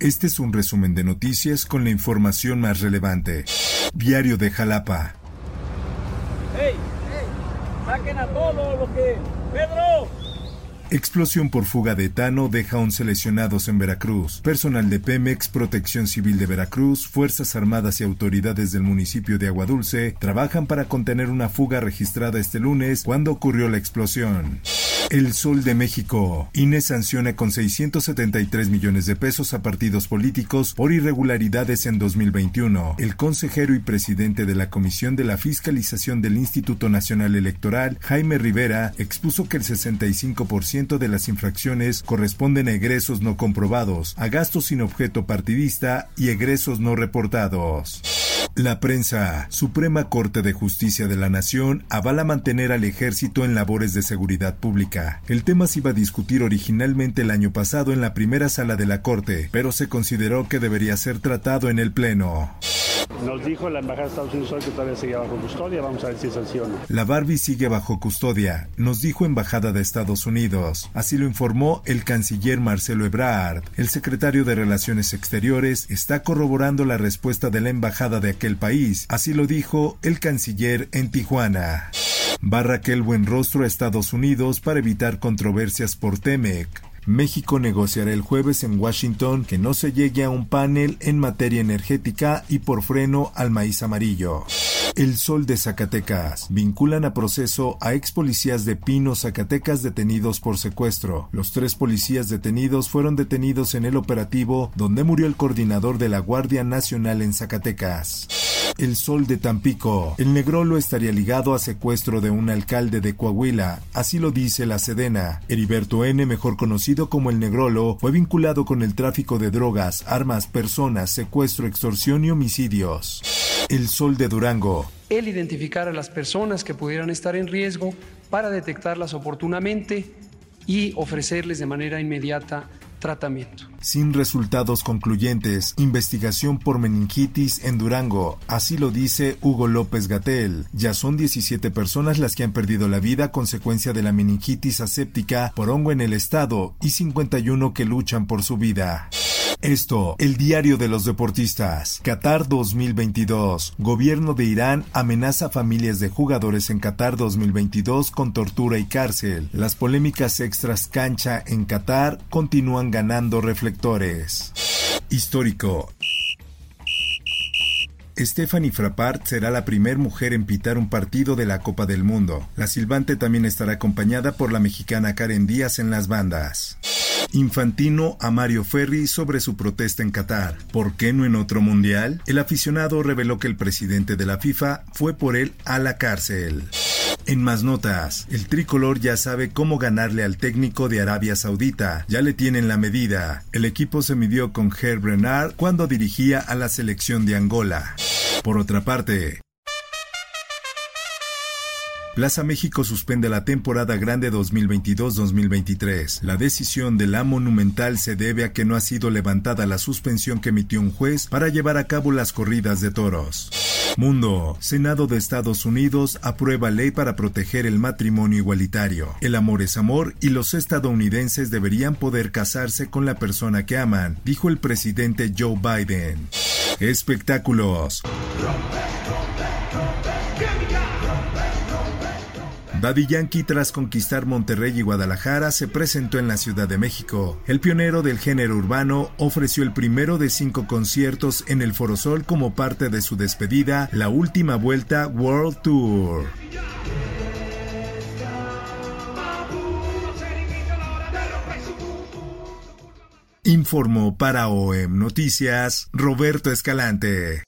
Este es un resumen de noticias con la información más relevante. Diario de Jalapa. ¡Hey! ¡Saquen a todos los que... ¡Pedro! Explosión por fuga de etano deja 11 lesionados en Veracruz. Personal de Pemex, Protección Civil de Veracruz, Fuerzas Armadas y autoridades del municipio de Aguadulce trabajan para contener una fuga registrada este lunes cuando ocurrió la explosión. El Sol de México. INE sanciona con 673 millones de pesos a partidos políticos por irregularidades en 2021. El consejero y presidente de la Comisión de la Fiscalización del Instituto Nacional Electoral, Jaime Rivera, expuso que el 65% de las infracciones corresponden a egresos no comprobados, a gastos sin objeto partidista y egresos no reportados. La prensa. Suprema Corte de Justicia de la Nación avala mantener al ejército en labores de seguridad pública. El tema se iba a discutir originalmente el año pasado en la primera sala de la Corte, pero se consideró que debería ser tratado en el Pleno. Nos dijo la Embajada de Estados Unidos hoy que todavía seguía bajo custodia. Vamos a ver si sanciona. La Barbie sigue bajo custodia, nos dijo Embajada de Estados Unidos. Así lo informó el canciller Marcelo Ebrard. El secretario de Relaciones Exteriores está corroborando la respuesta de la Embajada de aquel país. Así lo dijo el canciller en Tijuana. Va Raquel Buenrostro a Estados Unidos para evitar controversias por Temec. México negociará el jueves en Washington que no se llegue a un panel en materia energética y por freno al maíz amarillo. El Sol de Zacatecas. Vinculan a proceso a ex policías de Pino, Zacatecas detenidos por secuestro. Los tres policías detenidos fueron detenidos en el operativo donde murió el coordinador de la Guardia Nacional en Zacatecas. El Sol de Tampico. El Negrolo estaría ligado a secuestro de un alcalde de Coahuila, así lo dice la Sedena. Heriberto N., mejor conocido como el Negrolo, fue vinculado con el tráfico de drogas, armas, personas, secuestro, extorsión y homicidios. El Sol de Durango. El identificar a las personas que pudieran estar en riesgo para detectarlas oportunamente y ofrecerles de manera inmediata tratamiento. Sin resultados concluyentes, investigación por meningitis en Durango, así lo dice Hugo López Gatel. Ya son 17 personas las que han perdido la vida a consecuencia de la meningitis aséptica por hongo en el estado y 51 que luchan por su vida. Esto, el diario de los deportistas. Qatar 2022. Gobierno de Irán amenaza a familias de jugadores en Qatar 2022 con tortura y cárcel. Las polémicas extras cancha en Qatar continúan ganando reflectores. Histórico. Stephanie Frappart será la primera mujer en pitar un partido de la Copa del Mundo. La silbante también estará acompañada por la mexicana Karen Díaz en las bandas. Infantino a Mario Ferri sobre su protesta en Qatar. ¿Por qué no en otro mundial? El aficionado reveló que el presidente de la FIFA fue por él a la cárcel. En más notas, el tricolor ya sabe cómo ganarle al técnico de Arabia Saudita. Ya le tienen la medida. El equipo se midió con Herb Renard cuando dirigía a la selección de Angola. Por otra parte, Plaza México suspende la temporada grande 2022-2023. La decisión de la Monumental se debe a que no ha sido levantada la suspensión que emitió un juez para llevar a cabo las corridas de toros. Mundo. Senado de Estados Unidos aprueba ley para proteger el matrimonio igualitario. El amor es amor y los estadounidenses deberían poder casarse con la persona que aman, dijo el presidente Joe Biden. Espectáculos. Daddy Yankee, tras conquistar Monterrey y Guadalajara, se presentó en la Ciudad de México. El pionero del género urbano ofreció el primero de cinco conciertos en el Forosol como parte de su despedida, la última vuelta World Tour. Informó para OEM Noticias Roberto Escalante.